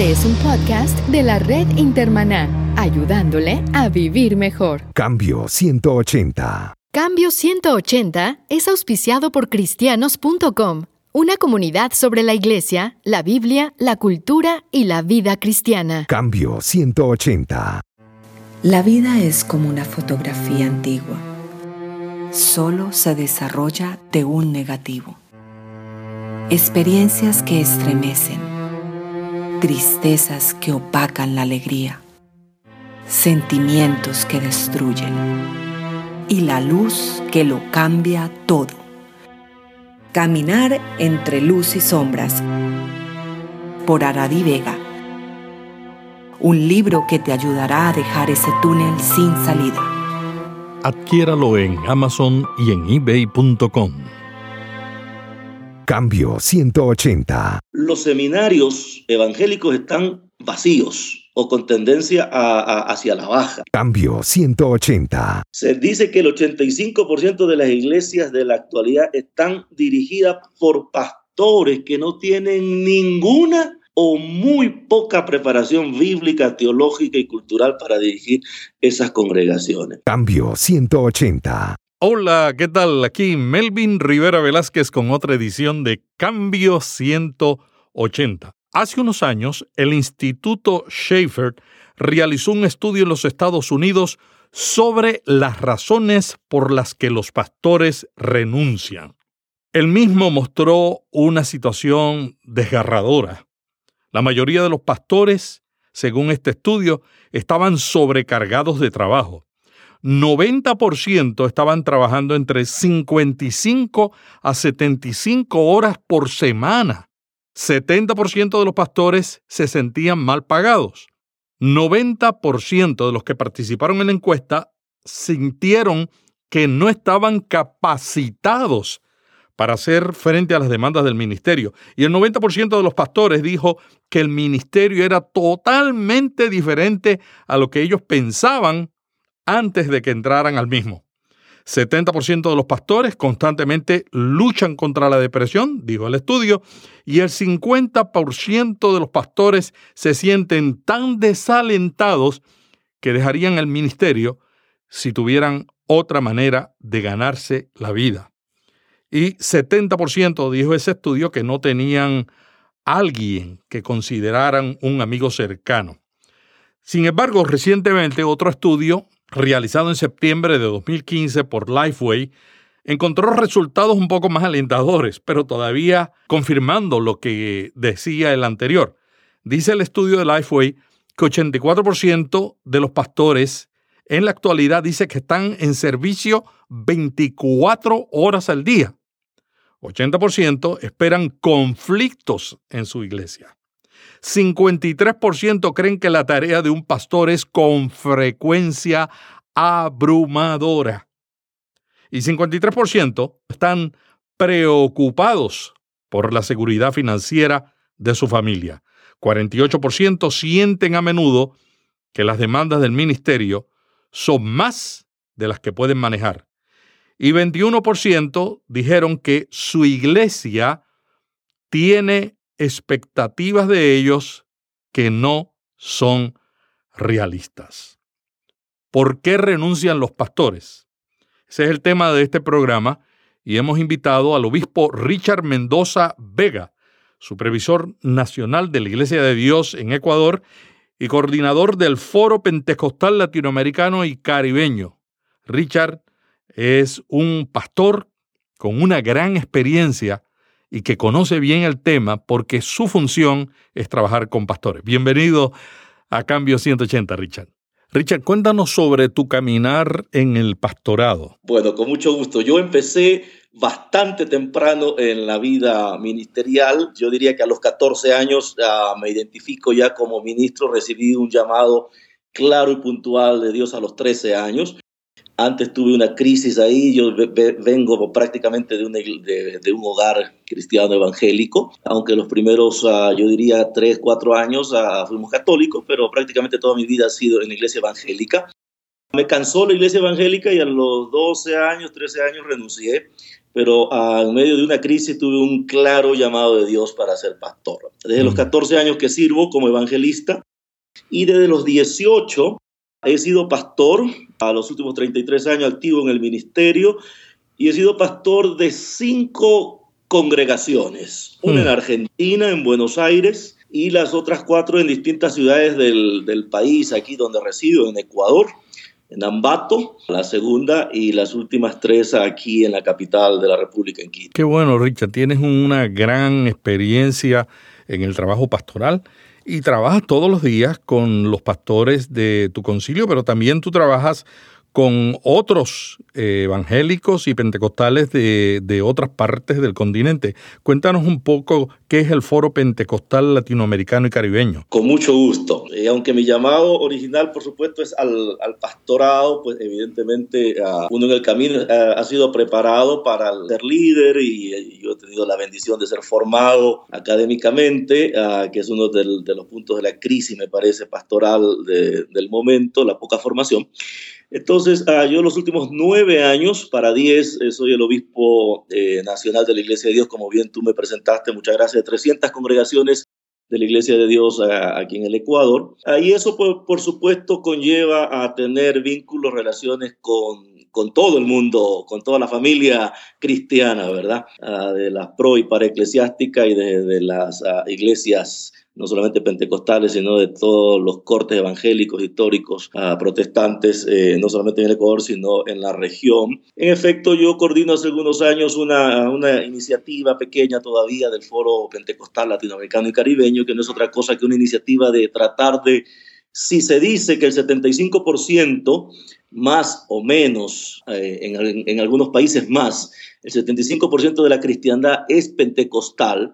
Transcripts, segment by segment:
Este es un podcast de la red Intermaná, ayudándole a vivir mejor. Cambio 180. Cambio 180 es auspiciado por cristianos.com, una comunidad sobre la iglesia, la Biblia, la cultura y la vida cristiana. Cambio 180. La vida es como una fotografía antigua. Solo se desarrolla de un negativo. Experiencias que estremecen. Tristezas que opacan la alegría. Sentimientos que destruyen. Y la luz que lo cambia todo. Caminar entre luz y sombras. Por Aradi Vega. Un libro que te ayudará a dejar ese túnel sin salida. Adquiéralo en Amazon y en eBay.com. Cambio 180. Los seminarios evangélicos están vacíos o con tendencia a- a- hacia la baja. Cambio 180. Se dice que el 85% de las iglesias de la actualidad están dirigidas por pastores que no tienen ninguna o muy poca preparación bíblica, teológica y cultural para dirigir esas congregaciones. Cambio 180. Hola, ¿qué tal? Aquí Melvin Rivera Velázquez con otra edición de Cambio 180. Hace unos años, el Instituto Schaeffer realizó un estudio en los Estados Unidos sobre las razones por las que los pastores renuncian. El mismo mostró una situación desgarradora. La mayoría de los pastores, según este estudio, estaban sobrecargados de trabajo. 90% estaban trabajando entre 55 a 75 horas por semana. 70% de los pastores se sentían mal pagados. 90% de los que participaron en la encuesta sintieron que no estaban capacitados para hacer frente a las demandas del ministerio. Y el 90% de los pastores dijo que el ministerio era totalmente diferente a lo que ellos pensaban antes de que entraran al mismo. 70% de los pastores constantemente luchan contra la depresión, dijo el estudio, y el 50% de los pastores se sienten tan desalentados que dejarían el ministerio si tuvieran otra manera de ganarse la vida. Y 70% dijo ese estudio que no tenían alguien que consideraran un amigo cercano. Sin embargo, recientemente otro estudio realizado en septiembre de 2015 por Lifeway, encontró resultados un poco más alentadores, pero todavía confirmando lo que decía el anterior. Dice el estudio de Lifeway que 84% de los pastores en la actualidad dice que están en servicio 24 horas al día. 80% esperan conflictos en su iglesia. 53% creen que la tarea de un pastor es con frecuencia abrumadora. Y 53% están preocupados por la seguridad financiera de su familia. 48% sienten a menudo que las demandas del ministerio son más de las que pueden manejar. Y 21% dijeron que su iglesia tiene expectativas de ellos que no son realistas. ¿Por qué renuncian los pastores? Ese es el tema de este programa y hemos invitado al obispo Richard Mendoza Vega, supervisor nacional de la Iglesia de Dios en Ecuador y coordinador del Foro Pentecostal Latinoamericano y Caribeño. Richard es un pastor con una gran experiencia y que conoce bien el tema porque su función es trabajar con pastores. Bienvenido a Cambio 180, Richard. Richard, cuéntanos sobre tu caminar en el pastorado. Bueno, con mucho gusto. Yo empecé bastante temprano en la vida ministerial. Yo diría que a los 14 años uh, me identifico ya como ministro. Recibí un llamado claro y puntual de Dios a los 13 años. Antes tuve una crisis ahí, yo vengo prácticamente de un, de, de un hogar cristiano evangélico, aunque los primeros, uh, yo diría, tres, cuatro años uh, fuimos católicos, pero prácticamente toda mi vida ha sido en la iglesia evangélica. Me cansó la iglesia evangélica y a los 12 años, 13 años renuncié pero ah, en medio de una crisis tuve un claro llamado de Dios para ser pastor. Desde los 14 mm. años que sirvo como evangelista y desde los 18 he sido pastor, a los últimos 33 años activo en el ministerio y he sido pastor de cinco congregaciones, una en mm. Argentina, en Buenos Aires, y las otras cuatro en distintas ciudades del, del país, aquí donde resido, en Ecuador, en Ambato, la segunda, y las últimas tres aquí en la capital de la República, en Quito. Qué bueno, Richard, tienes una gran experiencia en el trabajo pastoral y trabajas todos los días con los pastores de tu concilio, pero también tú trabajas con otros eh, evangélicos y pentecostales de, de, otras partes del continente. Cuéntanos un poco qué es el Foro Pentecostal Latinoamericano y Caribeño. Con mucho gusto. Eh, aunque mi llamado original, por supuesto, es al, al pastorado, pues evidentemente uno en el camino uh, ha sido preparado para ser líder y, yo he tenido la bendición de ser formado académicamente, uh, que es uno del, de los puntos de la crisis, me parece, pastoral de, del momento, la poca formación. Entonces, uh, yo los últimos nueve años, para diez, eh, soy el obispo eh, nacional de la Iglesia de Dios, como bien tú me presentaste, muchas gracias, de 300 congregaciones de la Iglesia de Dios uh, aquí en el Ecuador. y eso, por, por, supuesto, conlleva a tener vínculos, relaciones con, con todo el mundo, con toda la familia cristiana, ¿verdad? de las pro y para eclesiástica y de, de las iglesias no solamente pentecostales, sino de todos los cortes evangélicos, históricos, uh, protestantes, eh, no solamente en el Ecuador, sino en la región. En efecto, yo coordino hace algunos años una, una iniciativa pequeña todavía del Foro Pentecostal Latinoamericano y Caribeño, que no es otra cosa que una iniciativa de tratar de, si se dice que el 75% más o menos, eh, en, en algunos países más, el 75% de la cristiandad es pentecostal,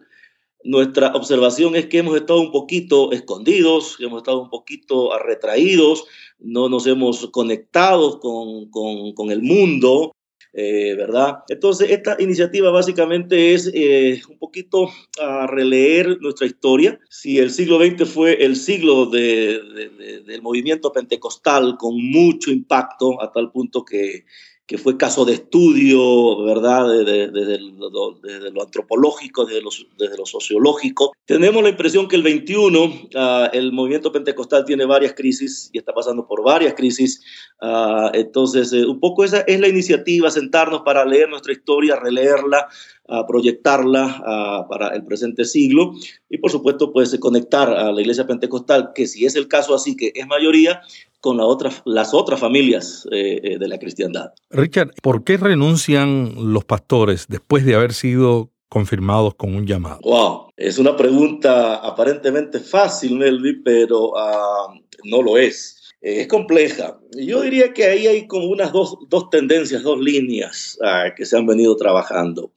nuestra observación es que hemos estado un poquito escondidos, hemos estado un poquito retraídos, no nos hemos conectado con, con, con el mundo, eh, ¿verdad? Entonces, esta iniciativa básicamente es eh, un poquito a releer nuestra historia. Si el siglo XX fue el siglo de, de, de, del movimiento pentecostal con mucho impacto, a tal punto que que fue caso de estudio, ¿verdad? Desde, desde, lo, antropológico, desde lo, desde lo, sociológico. Tenemos la impresión que el 21, uh, ah, el movimiento pentecostal tiene varias crisis y está pasando por varias crisis. Uh, entonces, eh, un poco esa es la iniciativa, sentarnos para leer nuestra historia, releerla, uh, proyectarla para el presente siglo y, por supuesto, pues conectar a la iglesia pentecostal, que si es el caso así, que es mayoría, con la otra, las otras familias eh, eh, de la cristiandad. Richard, ¿por qué renuncian los pastores después de haber sido confirmados con un llamado? Wow, es una pregunta aparentemente fácil, Melvi, pero uh, no lo es. Es compleja. Yo diría que ahí hay como unas dos, dos tendencias, dos líneas uh, que se han venido trabajando.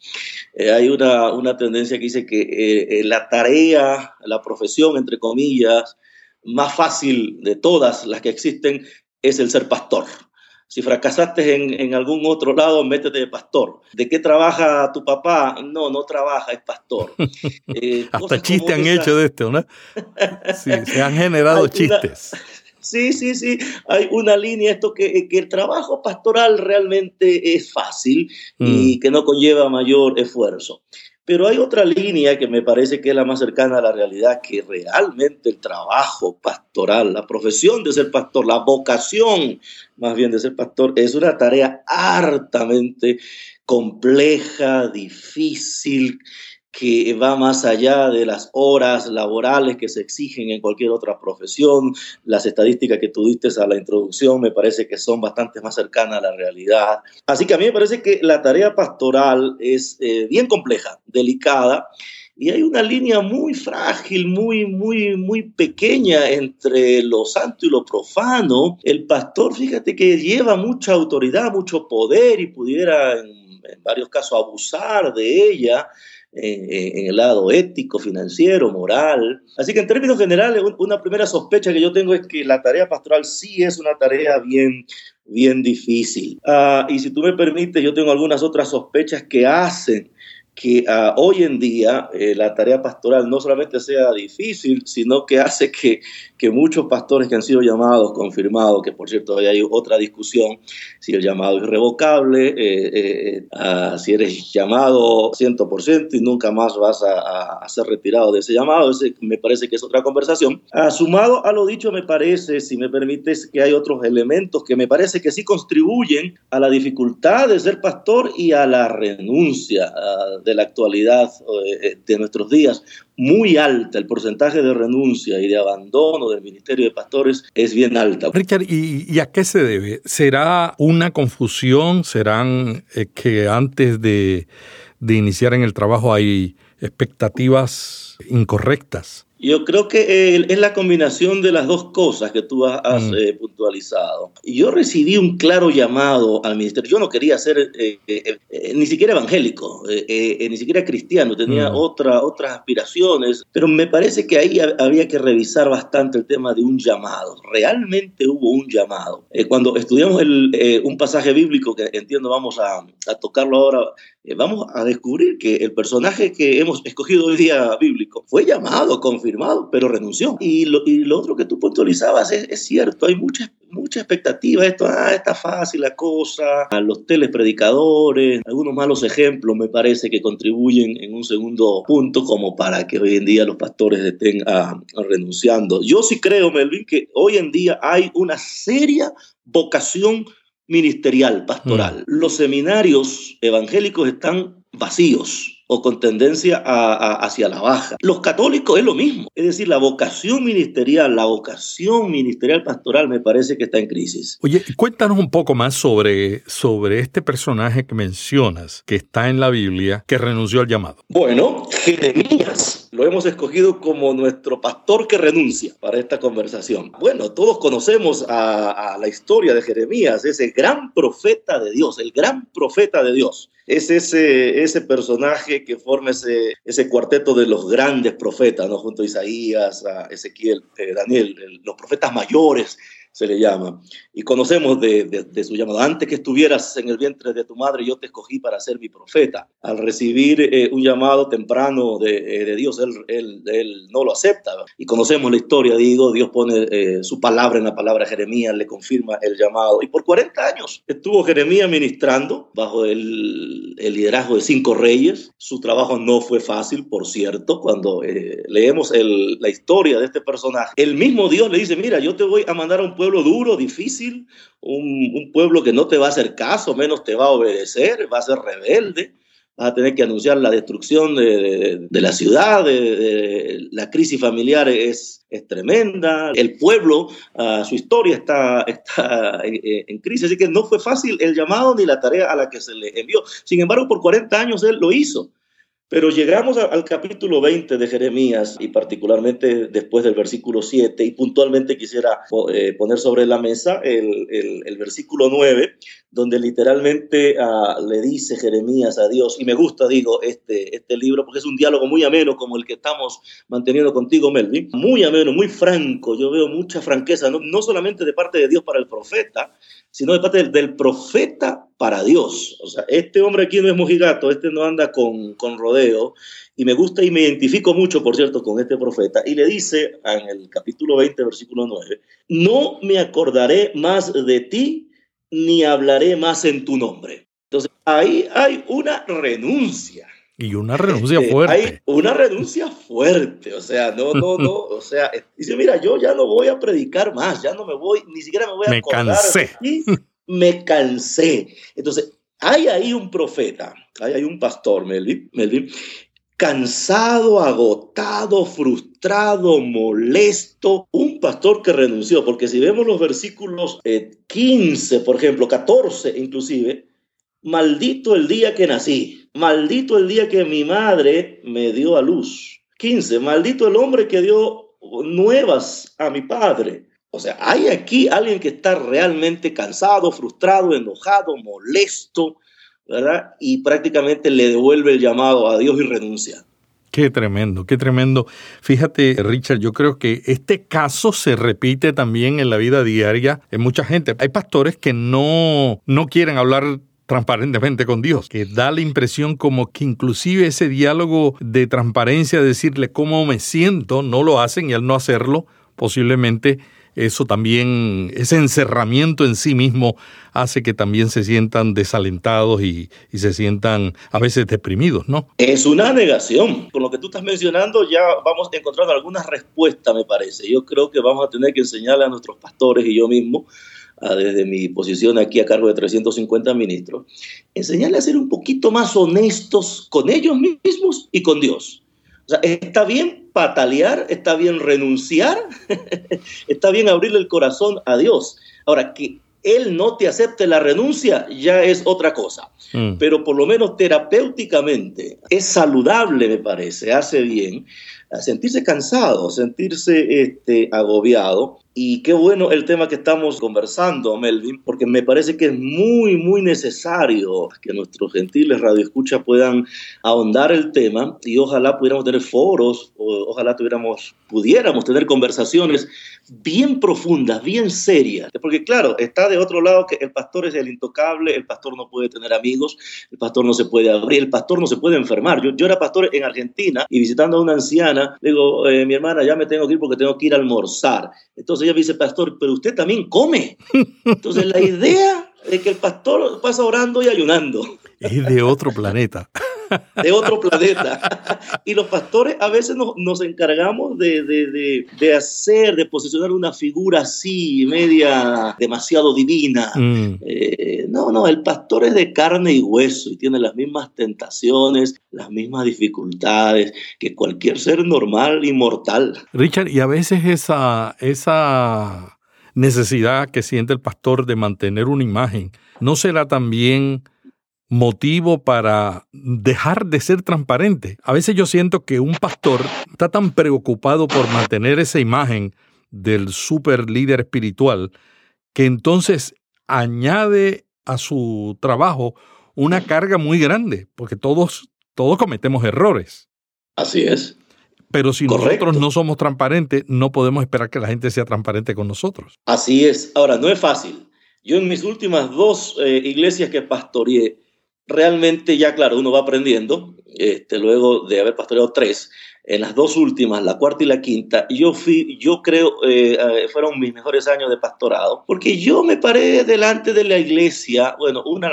Eh, hay una, una tendencia que dice que eh, la tarea, la profesión, entre comillas, más fácil de todas las que existen es el ser pastor. Si fracasaste en, en, algún otro lado, métete de pastor. ¿De qué trabaja tu papá? No, no trabaja, es pastor. Eh, Hasta chistes han hecho de esto, ¿no? Sí, se han generado chistes. Una... Sí, sí, sí. Hay una línea, esto que, que, el trabajo pastoral realmente es fácil mm. y que no conlleva mayor esfuerzo. Pero hay otra línea que me parece que es la más cercana a la realidad, que realmente el trabajo pastoral, la profesión de ser pastor, la vocación más bien de ser pastor, es una tarea hartamente compleja, difícil, que va más allá de las horas laborales que se exigen en cualquier otra profesión. Las estadísticas que tú diste a la introducción me parece que son bastante más cercanas a la realidad. Así que a mí me parece que la tarea pastoral es eh, bien compleja, delicada, y hay una línea muy frágil, muy, muy, muy pequeña entre lo santo y lo profano. El pastor, fíjate que lleva mucha autoridad, mucho poder y pudiera en, en varios casos abusar de ella en, el lado ético, financiero, moral. Así que en términos generales, una primera sospecha que yo tengo es que la tarea pastoral sí es una tarea bien, bien difícil. Uh, y si tú me permites, yo tengo algunas otras sospechas que hacen que ah, hoy en día eh, la tarea pastoral no solamente sea difícil, sino que hace que, que, muchos pastores que han sido llamados, confirmados, que por cierto hay otra discusión, si el llamado es irrevocable, eh, eh, ah, si eres llamado 100% y nunca más vas a, ser retirado de ese llamado, ese me parece que es otra conversación. Ah, sumado a lo dicho, me parece, si me permites, que hay otros elementos que me parece que sí contribuyen a la dificultad de ser pastor y a la renuncia de la actualidad eh, de nuestros días, muy alta. El porcentaje de renuncia y de abandono del Ministerio de Pastores es bien alta. Richard, ¿y, a qué se debe? ¿Será una confusión? ¿Serán eh, que antes de, de iniciar en el trabajo hay expectativas incorrectas? Yo creo que eh, es la combinación de las dos cosas que tú has mm. eh, puntualizado. Yo recibí un claro llamado al ministerio. Yo no quería ser eh, ni siquiera evangélico, ni siquiera cristiano, tenía mm. otra, otras aspiraciones, pero me parece que ahí había que revisar bastante el tema de un llamado. Realmente hubo un llamado. cuando estudiamos el, un pasaje bíblico que entiendo vamos a, a tocarlo ahora, vamos a descubrir que el personaje que hemos escogido hoy día bíblico fue llamado, confirmado pero renunció. Y lo, y lo otro que tú puntualizabas es, es, cierto, hay mucha, mucha expectativa. Esto, ah, está fácil la cosa, a los telepredicadores, algunos malos ejemplos me parece que contribuyen en un segundo punto como para que hoy en día los pastores estén ah, renunciando. Yo sí creo, Melvin, que hoy en día hay una seria vocación ministerial, pastoral. Mm. Los seminarios evangélicos están vacíos o con tendencia hacia la baja. Los católicos es lo mismo, es decir, la vocación ministerial, la vocación ministerial pastoral me parece que está en crisis. Oye, cuéntanos un poco más sobre, sobre este personaje que mencionas, que está en la Biblia, que renunció al llamado. Bueno, Jeremías lo hemos escogido como nuestro pastor que renuncia para esta conversación. Bueno, todos conocemos a, a la historia de Jeremías, ese gran profeta de Dios, el gran profeta de Dios es ese, ese personaje que forma ese, ese cuarteto de los grandes profetas, ¿no? junto a Isaías, a Ezequiel, eh, Daniel, los profetas mayores se le llama. Y conocemos de, su llamado. Antes que estuvieras en el vientre de tu madre, yo te escogí para ser mi profeta. Al recibir eh, un llamado temprano de, eh, Dios, él, él, no lo acepta. Y conocemos la historia, digo, Dios pone eh, su palabra en la palabra de Jeremías, le confirma el llamado. Y por 40 años estuvo Jeremías ministrando bajo el, el liderazgo de cinco reyes. Su trabajo no fue fácil, por cierto. Cuando leemos el, la historia de este personaje, el mismo Dios le dice, mira, yo te voy a mandar a un pueblo duro, difícil, un, pueblo que no te va a hacer caso, menos te va a obedecer, va a ser rebelde, vas a tener que anunciar la destrucción de, la ciudad, de, la crisis familiar es, tremenda, el pueblo, uh, su historia está, está en, en, crisis, así que no fue fácil el llamado ni la tarea a la que se le envió. Sin embargo, por 40 años él lo hizo. Pero llegamos al capítulo 20 de Jeremías y particularmente después del versículo 7 y puntualmente quisiera eh, poner sobre la mesa el, el, versículo 9 donde literalmente uh, le dice Jeremías a Dios, y me gusta, digo, este, este libro porque es un diálogo muy ameno como el que estamos manteniendo contigo, Melvin, muy ameno, muy franco, yo veo mucha franqueza, no, no solamente de parte de Dios para el profeta, sino de parte del, del, profeta para Dios. O sea, este hombre aquí no es mojigato, este no anda con, con rodeo, y me gusta y me identifico mucho, por cierto, con este profeta, y le dice en el capítulo 20, versículo 9, no me acordaré más de ti ni hablaré más en tu nombre. Entonces, ahí hay una renuncia. Y una renuncia este, fuerte. Hay una renuncia fuerte, o sea, no, no, no, o sea, dice, mira, yo ya no voy a predicar más, ya no me voy, ni siquiera me voy a me Cansé. me cansé. Entonces, hay ahí un profeta, hay ahí un pastor, Melvin, Melvin cansado, agotado, frustrado, molesto, un pastor que renunció, porque si vemos los versículos 15, eh, por ejemplo, 14 inclusive, maldito el día que nací, maldito el día que mi madre me dio a luz. 15, maldito el hombre que dio nuevas a mi padre. O sea, hay aquí alguien que está realmente cansado, frustrado, enojado, molesto, ¿verdad? Y prácticamente le devuelve el llamado a Dios y renuncia. Qué tremendo, qué tremendo. Fíjate, Richard, yo creo que este caso se repite también en la vida diaria en mucha gente. Hay pastores que no, no quieren hablar transparentemente con Dios, que da la impresión como que inclusive ese diálogo de transparencia, decirle cómo me siento, no lo hacen y al no hacerlo, posiblemente eso también, ese encerramiento en sí mismo hace que también se sientan desalentados y, se sientan a veces deprimidos, ¿no? Es una negación. Con lo que tú estás mencionando ya vamos encontrando algunas respuestas, me parece. Yo creo que vamos a tener que enseñarle a nuestros pastores y yo mismo desde mi posición aquí a cargo de 350 ministros, enseñarle a ser un poquito más honestos con ellos mismos y con Dios. O sea, está bien patalear, está bien renunciar, está bien abrirle el corazón a Dios. Ahora, que Él no te acepte la renuncia ya es otra cosa. Mm. Pero por lo menos terapéuticamente es saludable, me parece, hace bien sentirse cansado, sentirse este, agobiado. Y qué bueno el tema que estamos conversando, Melvin, porque me parece que es muy, muy necesario que nuestros gentiles radioescuchas puedan ahondar el tema y ojalá pudiéramos tener foros, o, ojalá tuviéramos, pudiéramos tener conversaciones bien profundas, bien serias. Porque claro, está de otro lado que el pastor es el intocable, el pastor no puede tener amigos, el pastor no se puede abrir, el pastor no se puede enfermar. Yo, yo era pastor en Argentina y visitando a una anciana, le digo, eh, mi hermana, ya me tengo que ir porque tengo que ir a almorzar. Entonces ella me dice, pastor, pero usted también come. Entonces la idea de que el pastor pasa orando y ayunando. Es de otro planeta. De otro planeta. Y los pastores a veces nos, encargamos de, hacer, de posicionar una figura así, media demasiado divina. Mm. Eh, no, no, el pastor es de carne y hueso y tiene las mismas tentaciones, las mismas dificultades que cualquier ser normal y mortal. Richard, y a veces esa, esa necesidad que siente el pastor de mantener una imagen, ¿no será también motivo para dejar de ser transparente? A veces yo siento que un pastor está tan preocupado por mantener esa imagen del super líder espiritual que entonces añade a su trabajo una carga muy grande, porque todos, todos cometemos errores. Así es. Pero si nosotros no somos transparentes, no podemos esperar que la gente sea transparente con nosotros. Así es. Ahora, no es fácil. Yo en mis últimas dos eh, iglesias que pastoreé, realmente ya, claro, uno va aprendiendo, este, luego de haber pastoreado tres, en las dos últimas, la cuarta y la quinta, yo fui, yo creo, eh, eh, fueron mis mejores años de pastorado, porque yo me paré delante de la iglesia, bueno, una,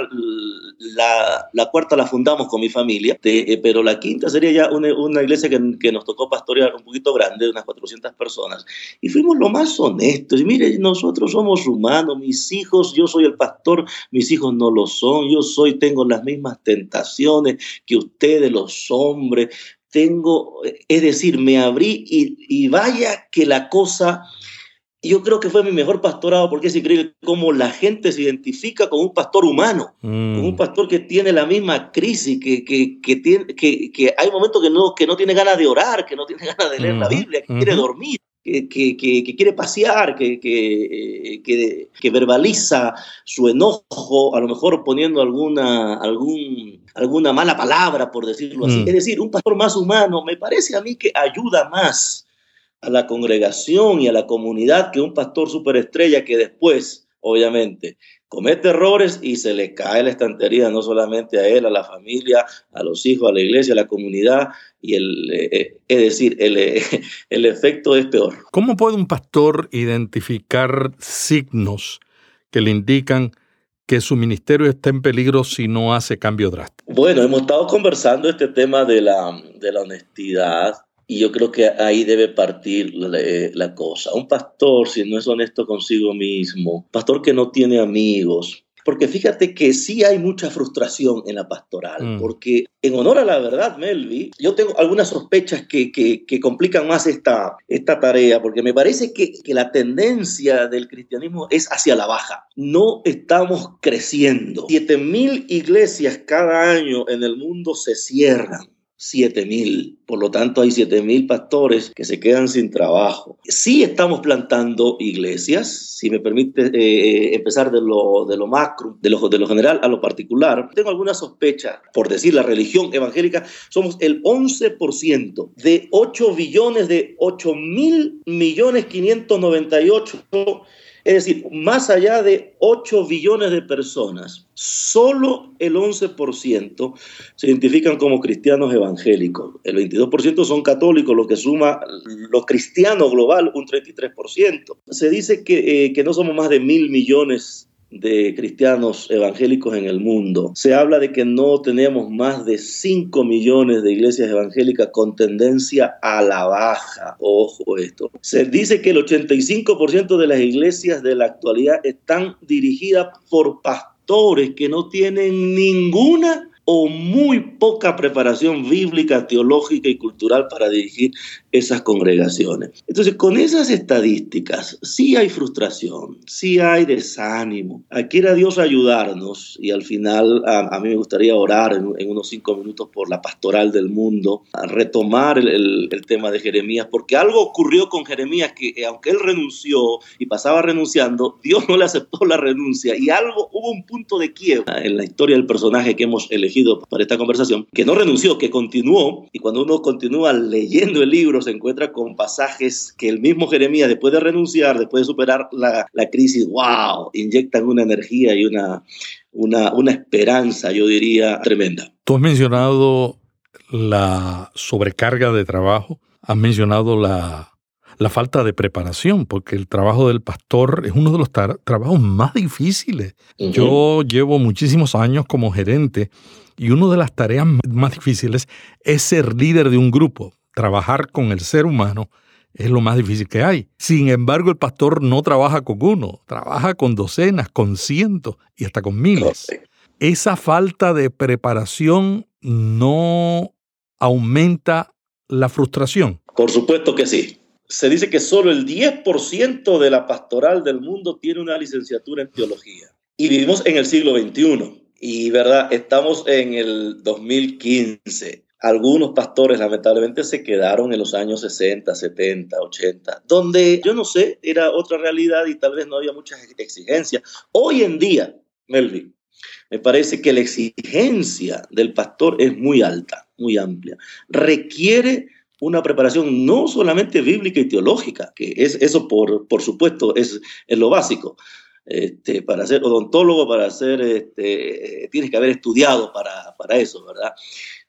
la, la cuarta la fundamos con mi familia, eh, pero la quinta sería ya una, una iglesia que, que, nos tocó pastorear un poquito grande, de unas 400 personas, y fuimos lo más honestos, y mire, nosotros somos humanos, mis hijos, yo soy el pastor, mis hijos no lo son, yo soy, tengo las mismas tentaciones que ustedes, los hombres, tengo, es decir, me abrí y, vaya que la cosa, yo creo que fue mi mejor pastorado porque es increíble cómo la gente se identifica con un pastor humano, con un mm. pastor que tiene la misma crisis, que, que, tiene, que, hay momentos que no, que no tiene ganas de orar, que no tiene ganas de leer la Biblia, que quiere dormir. Que, que, quiere pasear, que, que, verbaliza su enojo, a lo mejor poniendo alguna, algún alguna mala palabra, por decirlo así. Mm. Es decir, un pastor más humano me parece a mí que ayuda más a la congregación y a la comunidad que un pastor superestrella que después, obviamente, comete errores y se le cae la estantería no solamente a él, a la familia, a los hijos, a la iglesia, a la comunidad, y el, eh, eh, es decir, el, eh, el efecto es peor. ¿Cómo puede un pastor identificar signos que le indican que su ministerio está en peligro si no hace cambio drástico? Bueno, hemos estado conversando este tema de la, de la honestidad y yo creo que ahí debe partir la, la, cosa. Un pastor, si no es honesto consigo mismo, pastor que no tiene amigos, porque fíjate que sí hay mucha frustración en la pastoral, mm. porque en honor a la verdad, Melvi, yo tengo algunas sospechas que, que, complican más esta, esta tarea, porque me parece que, que la tendencia del cristianismo es hacia la baja. No estamos creciendo. Siete mil iglesias cada año en el mundo se cierran 7.000. Por lo tanto, hay 7.000 pastores que se quedan sin trabajo. Sí estamos plantando iglesias, si me permite eh, empezar de lo, de lo macro, de lo, de lo general a lo particular. Tengo alguna sospecha, por decir la religión evangélica, somos el 11% de 8 billones, de 8 mil millones 598 Es decir, más allá de 8 billones de personas, solo el 11% se identifican como cristianos evangélicos. El 22% son católicos, lo que suma lo cristiano global un 33%. Se dice que, eh, que no somos más de mil millones de cristianos evangélicos en el mundo. Se habla de que no tenemos más de 5 millones de iglesias evangélicas con tendencia a la baja. Ojo esto. Se dice que el 85% de las iglesias de la actualidad están dirigidas por pastores que no tienen ninguna o muy poca preparación bíblica, teológica y cultural para dirigir esas congregaciones. Entonces, con esas estadísticas, sí hay frustración, sí hay desánimo. Quiera Dios ayudarnos y al final a, mí me gustaría orar en, unos cinco minutos por la pastoral del mundo, a retomar el, tema de Jeremías, porque algo ocurrió con Jeremías que eh, aunque él renunció y pasaba renunciando, Dios no le aceptó la renuncia y algo, hubo un punto de quiebra en la historia del personaje que hemos elegido para esta conversación, que no renunció, que continuó y cuando uno continúa leyendo el libro, se encuentra con pasajes que el mismo Jeremías, después de renunciar, después de superar la, la crisis, wow, inyectan una energía y una, una, una esperanza, yo diría, tremenda. Tú has mencionado la sobrecarga de trabajo, has mencionado la, la falta de preparación, porque el trabajo del pastor es uno de los trabajos más difíciles. Yo llevo muchísimos años como gerente y una de las tareas más difíciles es ser líder de un grupo trabajar con el ser humano es lo más difícil que hay. Sin embargo, el pastor no trabaja con uno, trabaja con docenas, con cientos y hasta con miles. Esa falta de preparación no aumenta la frustración. Por supuesto que sí. Se dice que solo el 10% de la pastoral del mundo tiene una licenciatura en teología. Y vivimos en el siglo XXI. Y, ¿verdad? Estamos en el 2015 algunos pastores lamentablemente se quedaron en los años 60, 70, 80, donde yo no sé, era otra realidad y tal vez no había muchas exigencias. Hoy en día, Melvin, me parece que la exigencia del pastor es muy alta, muy amplia. Requiere una preparación no solamente bíblica y teológica, que es eso por, por supuesto es, es lo básico. Este, para ser odontólogo, para ser, este, tienes que haber estudiado para, para eso, ¿verdad?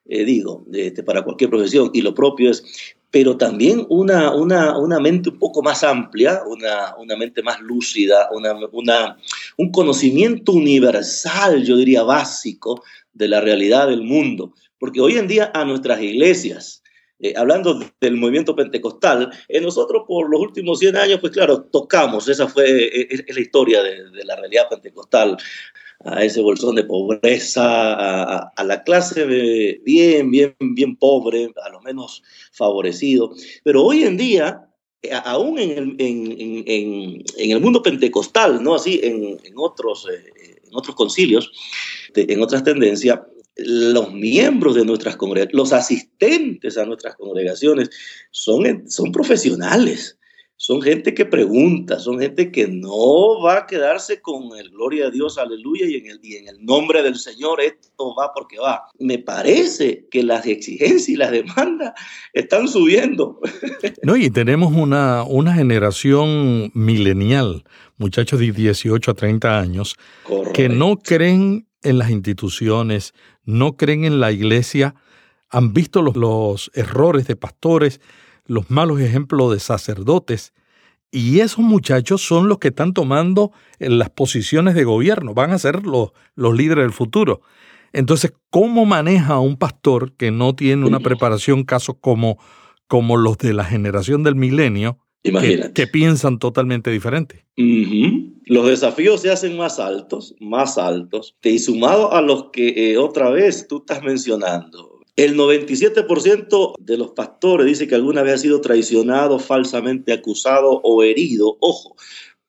Eh, digo, este, para cualquier profesión, y lo propio es, pero también una, una, una mente un poco más amplia, una, una mente más lúcida, una, un conocimiento universal, yo diría básico, de la realidad del mundo. Porque hoy en día a nuestras iglesias, eh, hablando del movimiento pentecostal, eh, nosotros por los últimos 100 años, pues claro, tocamos, esa fue es, la historia de, de, la realidad pentecostal, a ese bolsón de pobreza, a, la clase bien, bien, bien pobre, a lo menos favorecido. Pero hoy en día, eh, aún en el, en, en, en el mundo pentecostal, ¿no? Así, en, otros, eh, en otros concilios, en otras tendencias, los miembros de nuestras congregaciones, los asistentes a nuestras congregaciones, son, son profesionales son gente que pregunta, son gente que no va a quedarse con el gloria a Dios, aleluya, y en el, y en el nombre del Señor esto va porque va. Me parece que las exigencias y las demandas están subiendo. No, y tenemos una, una generación milenial, muchachos de 18 a 30 años, que no creen en las instituciones, no creen en la iglesia, han visto los, los errores de pastores, los malos ejemplos de sacerdotes, y esos muchachos son los que están tomando eh, las posiciones de gobierno, van a ser los, los líderes del futuro. Entonces, ¿cómo maneja un pastor que no tiene una preparación casos como, como los de la generación del milenio, que, piensan totalmente diferente? Los desafíos se hacen más altos, más altos, y sumado a los que eh, otra vez tú estás mencionando, el 97% de los pastores dice que alguna vez ha sido traicionado, falsamente acusado o herido, ojo,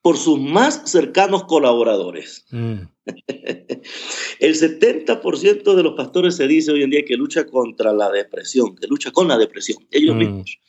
por sus más cercanos colaboradores. Mm. El 70% de los pastores se dice hoy en día que lucha contra la depresión, que lucha con la depresión, ellos mm. mismos.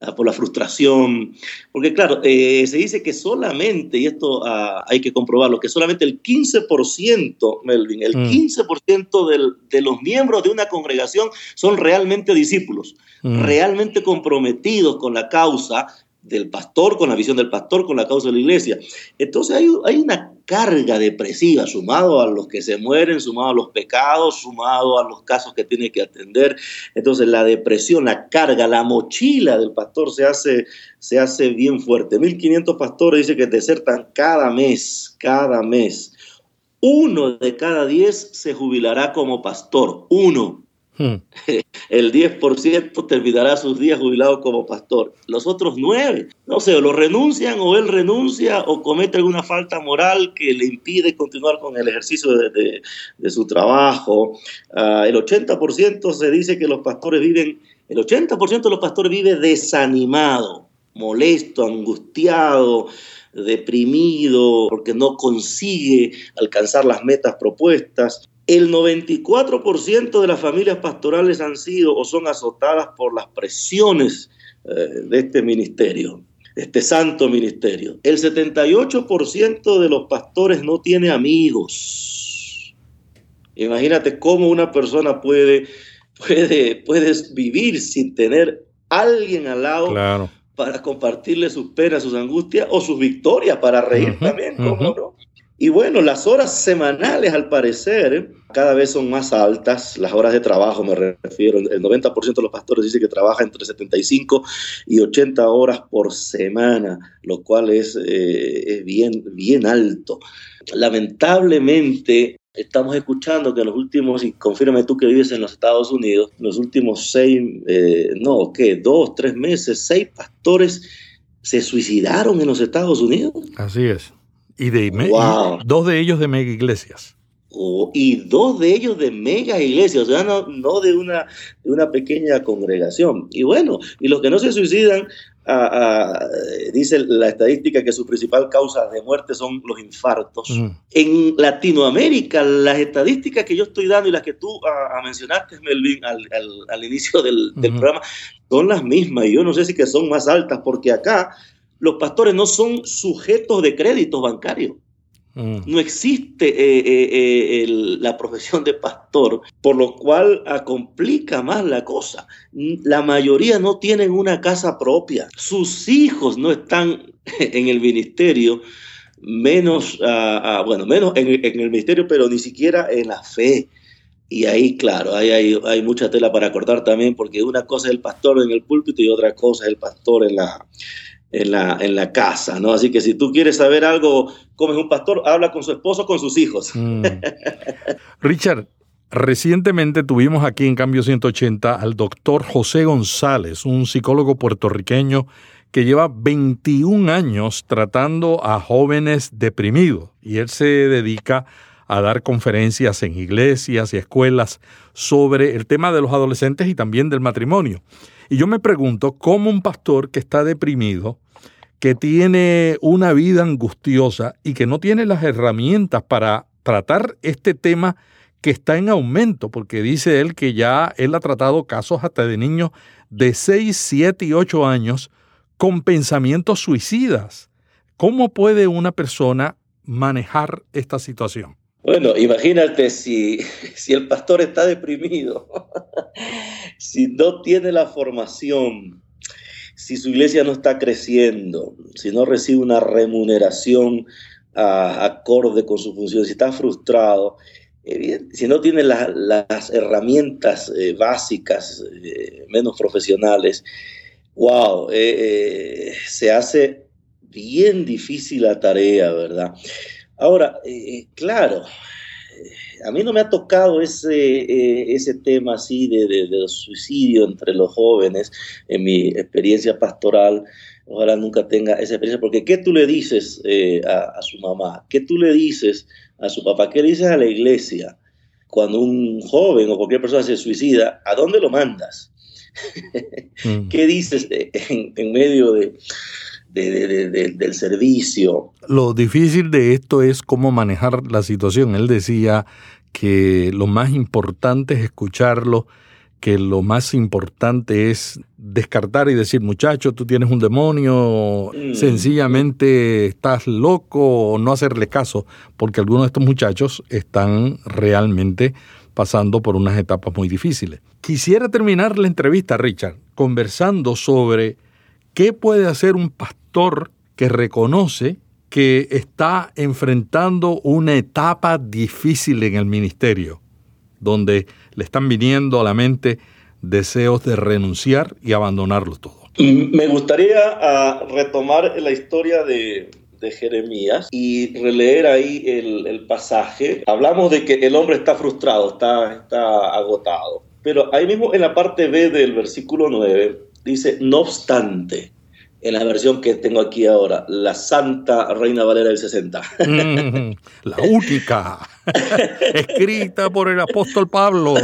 Ah, por la frustración, porque claro, eh, se dice que solamente, y esto ah, hay que comprobarlo, que solamente el 15%, Melvin, el 15% mm. de los miembros de una congregación son realmente discípulos, mm. realmente comprometidos con la causa del pastor, con la visión del pastor, con la causa de la iglesia. Entonces hay, hay una carga depresiva sumado a los que se mueren, sumado a los pecados, sumado a los casos que tiene que atender. Entonces la depresión, la carga, la mochila del pastor se hace, se hace bien fuerte. 1500 pastores dice que desertan cada mes, cada mes. Uno de cada diez se jubilará como pastor, uno. Hmm. El 10% terminará sus días jubilado como pastor. Los otros nueve, no sé, lo renuncian o él renuncia o comete alguna falta moral que le impide continuar con el ejercicio de, su trabajo. Ah, el 80% se dice que los pastores viven, el 80% de los pastores vive desanimado, molesto, angustiado, deprimido porque no consigue alcanzar las metas propuestas. El 94% de las familias pastorales han sido o son azotadas por las presiones eh, de este ministerio, este santo ministerio. El 78% de los pastores no tiene amigos. Imagínate cómo una persona puede, puede, puede vivir sin tener alguien al lado para compartirle sus penas, sus angustias o sus victorias, para reír también, ¿cómo no? Y bueno, las horas semanales al parecer cada vez son más altas, las horas de trabajo me refiero, el 90% de los pastores dice que trabaja entre 75 y 80 horas por semana, lo cual es, eh, bien, bien alto. Lamentablemente estamos escuchando que en los últimos, y confírame tú que vives en los Estados Unidos, en los últimos seis, eh, no, ¿qué? Dos, tres meses, seis pastores se suicidaron en los Estados Unidos. Así es. Y, de, dos de ellos de mega iglesias. Oh, y dos de ellos de mega iglesias, o sea, no, no de, una, de una pequeña congregación. Y bueno, y los que no se suicidan, dice la estadística que su principal causa de muerte son los infartos. En Latinoamérica, las estadísticas que yo estoy dando y las que tú mencionaste, Melvin, al, al, inicio del, del programa, son las mismas. Y yo no sé si que son más altas, porque acá los pastores no son sujetos de créditos bancarios. Mm. No existe eh, eh, eh, la profesión de pastor, por lo cual complica más la cosa. La mayoría no tienen una casa propia. Sus hijos no están en el ministerio, menos, bueno, menos en, el ministerio, pero ni siquiera en la fe. Y ahí, claro, hay, hay, mucha tela para cortar también, porque una cosa es el pastor en el púlpito y otra cosa es el pastor en la, en la, en la casa, ¿no? Así que si tú quieres saber algo, cómo es un pastor, habla con su esposo, con sus hijos. Mm. Richard, recientemente tuvimos aquí en Cambio 180 al doctor José González, un psicólogo puertorriqueño que lleva 21 años tratando a jóvenes deprimidos y él se dedica a dar conferencias en iglesias y escuelas sobre el tema de los adolescentes y también del matrimonio. Y yo me pregunto cómo un pastor que está deprimido que tiene una vida angustiosa y que no tiene las herramientas para tratar este tema que está en aumento, porque dice él que ya él ha tratado casos hasta de niños de 6, 7 y 8 años con pensamientos suicidas. ¿Cómo puede una persona manejar esta situación? Bueno, imagínate si, si el pastor está deprimido, si no tiene la formación si su iglesia no está creciendo, si no recibe una remuneración ah, acorde con su función, si está frustrado, si no tiene las herramientas eh, básicas, eh, menos profesionales, wow, eh, se hace bien difícil la tarea, ¿verdad? Ahora, claro, a mí no me ha tocado ese, eh, ese tema así de, de, suicidio entre los jóvenes en mi experiencia pastoral. Ojalá nunca tenga esa experiencia, porque ¿qué tú le dices eh, a, su mamá? ¿Qué tú le dices a su papá? ¿Qué le dices a la iglesia? Cuando un joven o cualquier persona se suicida, ¿a dónde lo mandas? Mm. ¿Qué dices en medio de, del servicio. Lo difícil de esto es cómo manejar la situación. Él decía que lo más importante es escucharlo, que lo más importante es descartar y decir, muchacho, tú tienes un demonio, mm. sencillamente estás loco o no hacerle caso, porque algunos de estos muchachos están realmente pasando por unas etapas muy difíciles. Quisiera terminar la entrevista, Richard, conversando sobre ¿Qué puede hacer un pastor que reconoce que está enfrentando una etapa difícil en el ministerio, donde le están viniendo a la mente deseos de renunciar y abandonarlo todo? Me gustaría ah, retomar la historia de, Jeremías y releer ahí el, pasaje. Hablamos de que el hombre está frustrado, está, está agotado. Pero ahí mismo en la parte B del versículo 9 dice, no obstante, en la versión que tengo aquí ahora, la Santa Reina Valera del 60. Mm, la única, escrita por el apóstol Pablo.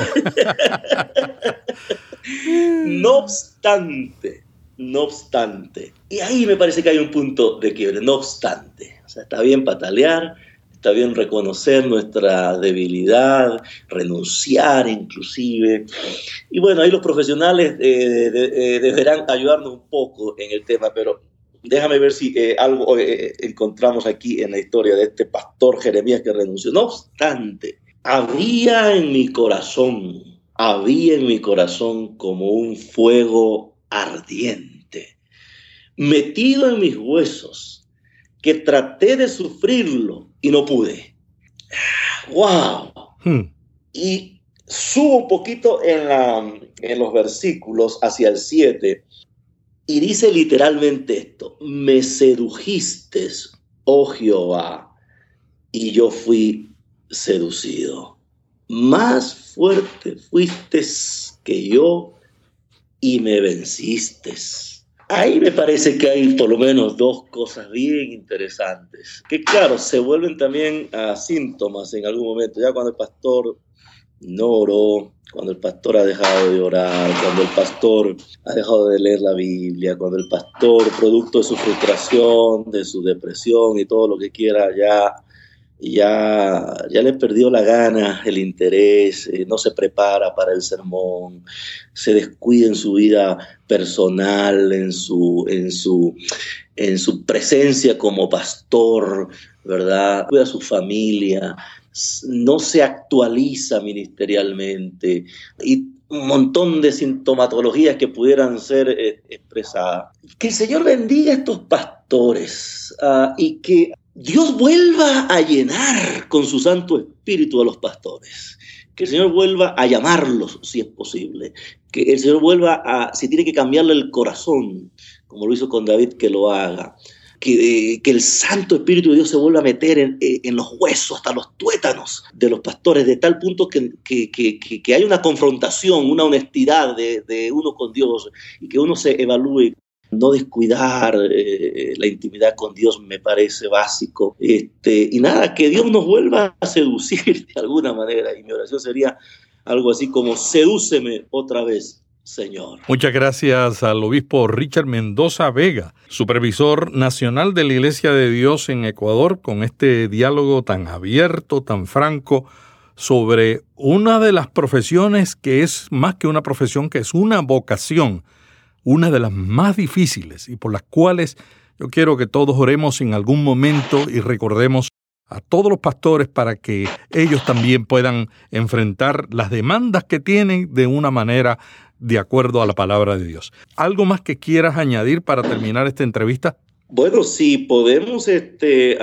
no obstante, no obstante. Y ahí me parece que hay un punto de quiebre, no obstante. O sea, está bien patalear, está bien reconocer nuestra debilidad, renunciar inclusive. Y bueno, ahí los profesionales eh, eh, deberán ayudarnos un poco en el tema, pero déjame ver si eh, algo encontramos aquí en la historia de este pastor Jeremías que renunció. No obstante, había en mi corazón, había en mi corazón como un fuego ardiente, metido en mis huesos, que traté de sufrirlo y no pude. ¡Wow! Hmm. Y subo un poquito en, la, en los versículos hacia el 7 y dice literalmente esto, me sedujiste, oh Jehová, y yo fui seducido. Más fuerte fuiste que yo y me venciste. Ahí me parece que hay por lo menos dos cosas bien interesantes, que claro, se vuelven también a síntomas en algún momento, ya cuando el pastor no oró, cuando el pastor ha dejado de orar, cuando el pastor ha dejado de leer la Biblia, cuando el pastor, producto de su frustración, de su depresión y todo lo que quiera, ya ya, ya le perdió la gana, el interés, eh, no se prepara para el sermón, se descuida en su vida personal, en su, en su, en su presencia como pastor, ¿verdad? Cuida a su familia, no se actualiza ministerialmente y un montón de sintomatologías que pudieran ser eh, expresadas. Que el Señor bendiga a estos pastores ah, y que Dios vuelva a llenar con su Santo Espíritu a los pastores. Que el Señor vuelva a llamarlos si es posible. Que el Señor vuelva a, si tiene que cambiarle el corazón, como lo hizo con David, que lo haga. Que, eh, que, el Santo Espíritu de Dios se vuelva a meter en, eh, en, los huesos, hasta los tuétanos de los pastores, de tal punto que, que, que hay una confrontación, una honestidad de, de, uno con Dios y que uno se evalúe no descuidar eh, la intimidad con Dios me parece básico. Este, y nada, que Dios nos vuelva a seducir de alguna manera. Y mi oración sería algo así como, sedúceme otra vez. Señor. Muchas gracias al obispo Richard Mendoza Vega, supervisor nacional de la Iglesia de Dios en Ecuador, con este diálogo tan abierto, tan franco, sobre una de las profesiones que es más que una profesión, que es una vocación una de las más difíciles y por las cuales yo quiero que todos oremos en algún momento y recordemos a todos los pastores para que ellos también puedan enfrentar las demandas que tienen de una manera de acuerdo a la palabra de Dios. ¿Algo más que quieras añadir para terminar esta entrevista? Bueno, si podemos este,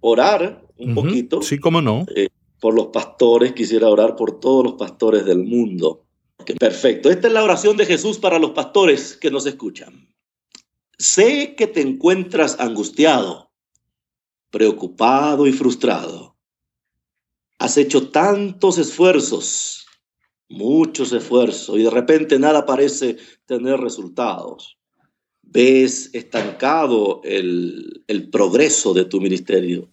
orar un poquito. Sí, cómo no. Eh, por los pastores, quisiera orar por todos los pastores del mundo. Perfecto. Esta es la oración de Jesús para los pastores que nos escuchan. Sé que te encuentras angustiado, preocupado y frustrado. Has hecho tantos esfuerzos, muchos esfuerzos, y de repente nada parece tener resultados. Ves estancado el, el progreso de tu ministerio.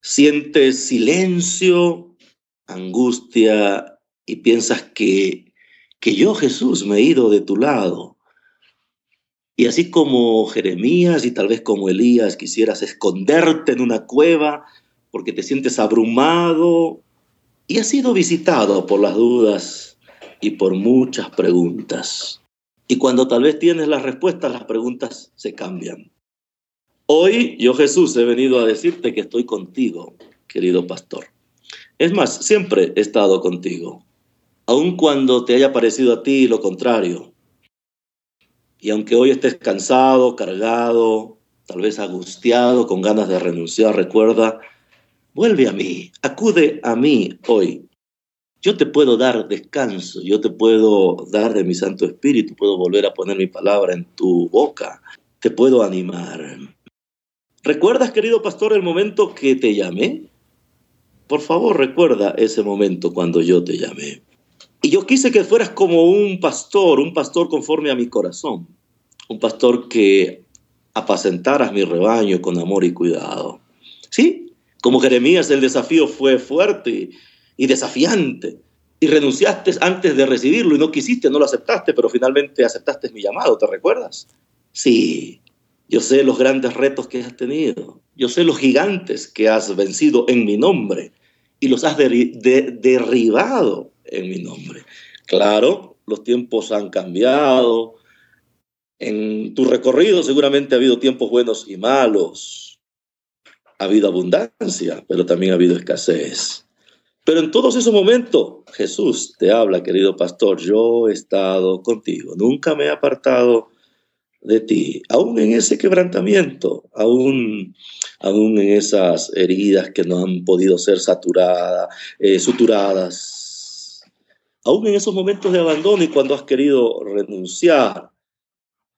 Sientes silencio, angustia y piensas que, que yo, Jesús, me he ido de tu lado. Y así como Jeremías y tal vez como Elías quisieras esconderte en una cueva porque te sientes abrumado y has sido visitado por las dudas y por muchas preguntas. Y cuando tal vez tienes las respuestas, las preguntas se cambian. Hoy yo Jesús he venido a decirte que estoy contigo, querido pastor. Es más, siempre he estado contigo aun cuando te haya parecido a ti lo contrario. Y aunque hoy estés cansado, cargado, tal vez angustiado, con ganas de renunciar, recuerda, vuelve a mí, acude a mí hoy. Yo te puedo dar descanso, yo te puedo dar de mi Santo Espíritu, puedo volver a poner mi palabra en tu boca, te puedo animar. ¿Recuerdas, querido pastor, el momento que te llamé? Por favor, recuerda ese momento cuando yo te llamé. Y yo quise que fueras como un pastor, un pastor conforme a mi corazón, un pastor que apacentaras mi rebaño con amor y cuidado. Sí, como Jeremías el desafío fue fuerte y desafiante, y renunciaste antes de recibirlo y no quisiste, no lo aceptaste, pero finalmente aceptaste mi llamado, ¿te recuerdas? Sí, yo sé los grandes retos que has tenido. Yo sé los gigantes que has vencido en mi nombre y los has derribado en mi nombre. Claro, los tiempos han cambiado. En tu recorrido seguramente ha habido tiempos buenos y malos. Ha habido abundancia, pero también ha habido escasez. Pero en todos esos momentos Jesús te habla, querido pastor, yo he estado contigo, nunca me he apartado de ti, aún en ese quebrantamiento, aún, aún en esas heridas que no han podido ser saturadas, eh, suturadas, aún en esos momentos de abandono y cuando has querido renunciar,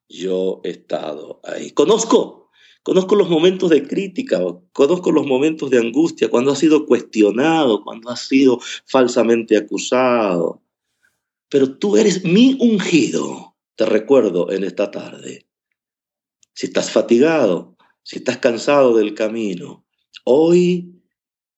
yo he estado ahí. Conozco, conozco los momentos de crítica, conozco los momentos de angustia, cuando has sido cuestionado, cuando has sido falsamente acusado, pero tú eres mi ungido te recuerdo en esta tarde. Si estás fatigado, si estás cansado del camino, hoy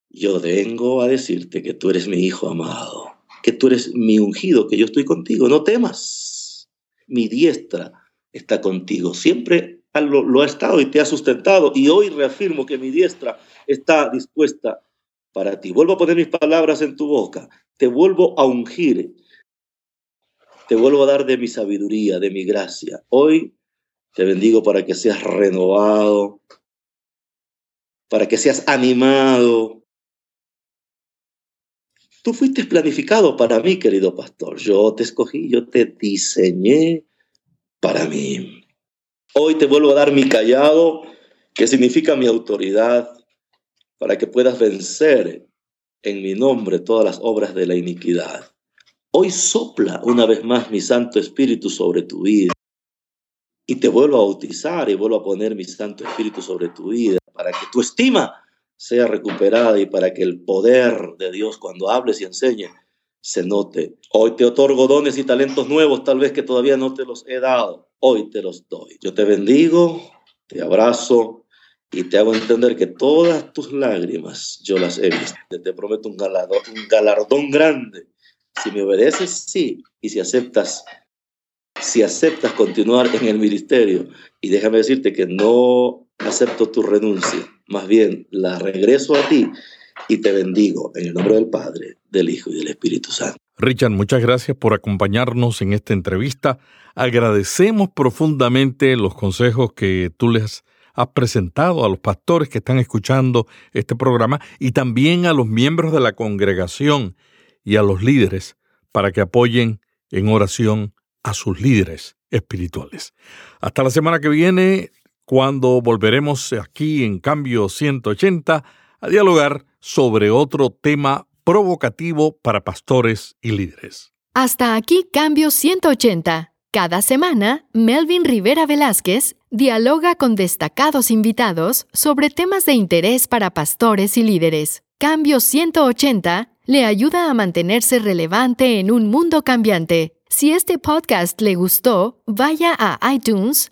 yo vengo a decirte que tú eres mi hijo amado, que tú eres mi ungido, que yo estoy contigo. No temas. Mi diestra está contigo. Siempre lo, lo ha estado y te ha sustentado. Y hoy reafirmo que mi diestra está dispuesta para ti. Vuelvo a poner mis palabras en tu boca. Te vuelvo a ungir te vuelvo a dar de mi sabiduría, de mi gracia. Hoy te bendigo para que seas renovado, para que seas animado. Tú fuiste planificado para mí, querido pastor. Yo te escogí, yo te diseñé para mí. Hoy te vuelvo a dar mi callado, que significa mi autoridad, para que puedas vencer en mi nombre todas las obras de la iniquidad. Hoy sopla una vez más mi Santo Espíritu sobre tu vida. Y te vuelvo a bautizar y vuelvo a poner mi Santo Espíritu sobre tu vida para que tu estima sea recuperada y para que el poder de Dios cuando hables y enseñes se note. Hoy te otorgo dones y talentos nuevos, tal vez que todavía no te los he dado. Hoy te los doy. Yo te bendigo, te abrazo y te hago entender que todas tus lágrimas yo las he visto. Te prometo un galardón, un galardón grande si me obedeces, sí. Y si aceptas, si aceptas continuar en el ministerio, y déjame decirte que no acepto tu renuncia, más bien la regreso a ti y te bendigo en el nombre del Padre, del Hijo y del Espíritu Santo. Richard, muchas gracias por acompañarnos en esta entrevista. Agradecemos profundamente los consejos que tú les has presentado a los pastores que están escuchando este programa y también a los miembros de la congregación y a los líderes para que apoyen en oración a sus líderes espirituales. Hasta la semana que viene, cuando volveremos aquí en Cambio 180 a dialogar sobre otro tema provocativo para pastores y líderes. Hasta aquí Cambio 180. Cada semana, Melvin Rivera Velázquez dialoga con destacados invitados sobre temas de interés para pastores y líderes. Cambio 180 le ayuda a mantenerse relevante en un mundo cambiante. Si este podcast le gustó, vaya a iTunes